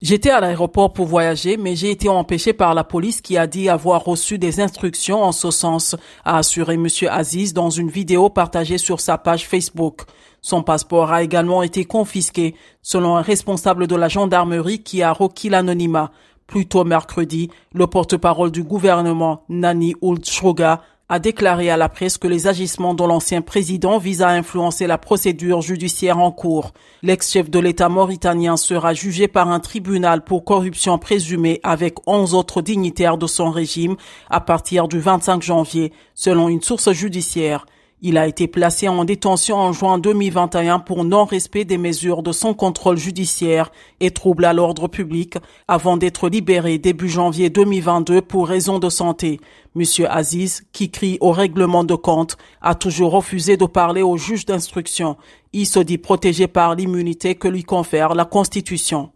J'étais à l'aéroport pour voyager, mais j'ai été empêché par la police qui a dit avoir reçu des instructions en ce sens, a assuré M. Aziz dans une vidéo partagée sur sa page Facebook. Son passeport a également été confisqué, selon un responsable de la gendarmerie qui a requis l'anonymat. Plus tôt mercredi, le porte-parole du gouvernement, Nani Ould a déclaré à la presse que les agissements de l'ancien président visent à influencer la procédure judiciaire en cours. L'ex-chef de l'État mauritanien sera jugé par un tribunal pour corruption présumée avec 11 autres dignitaires de son régime à partir du 25 janvier, selon une source judiciaire. Il a été placé en détention en juin 2021 pour non-respect des mesures de son contrôle judiciaire et trouble à l'ordre public avant d'être libéré début janvier 2022 pour raison de santé. Monsieur Aziz, qui crie au règlement de compte, a toujours refusé de parler au juge d'instruction. Il se dit protégé par l'immunité que lui confère la Constitution.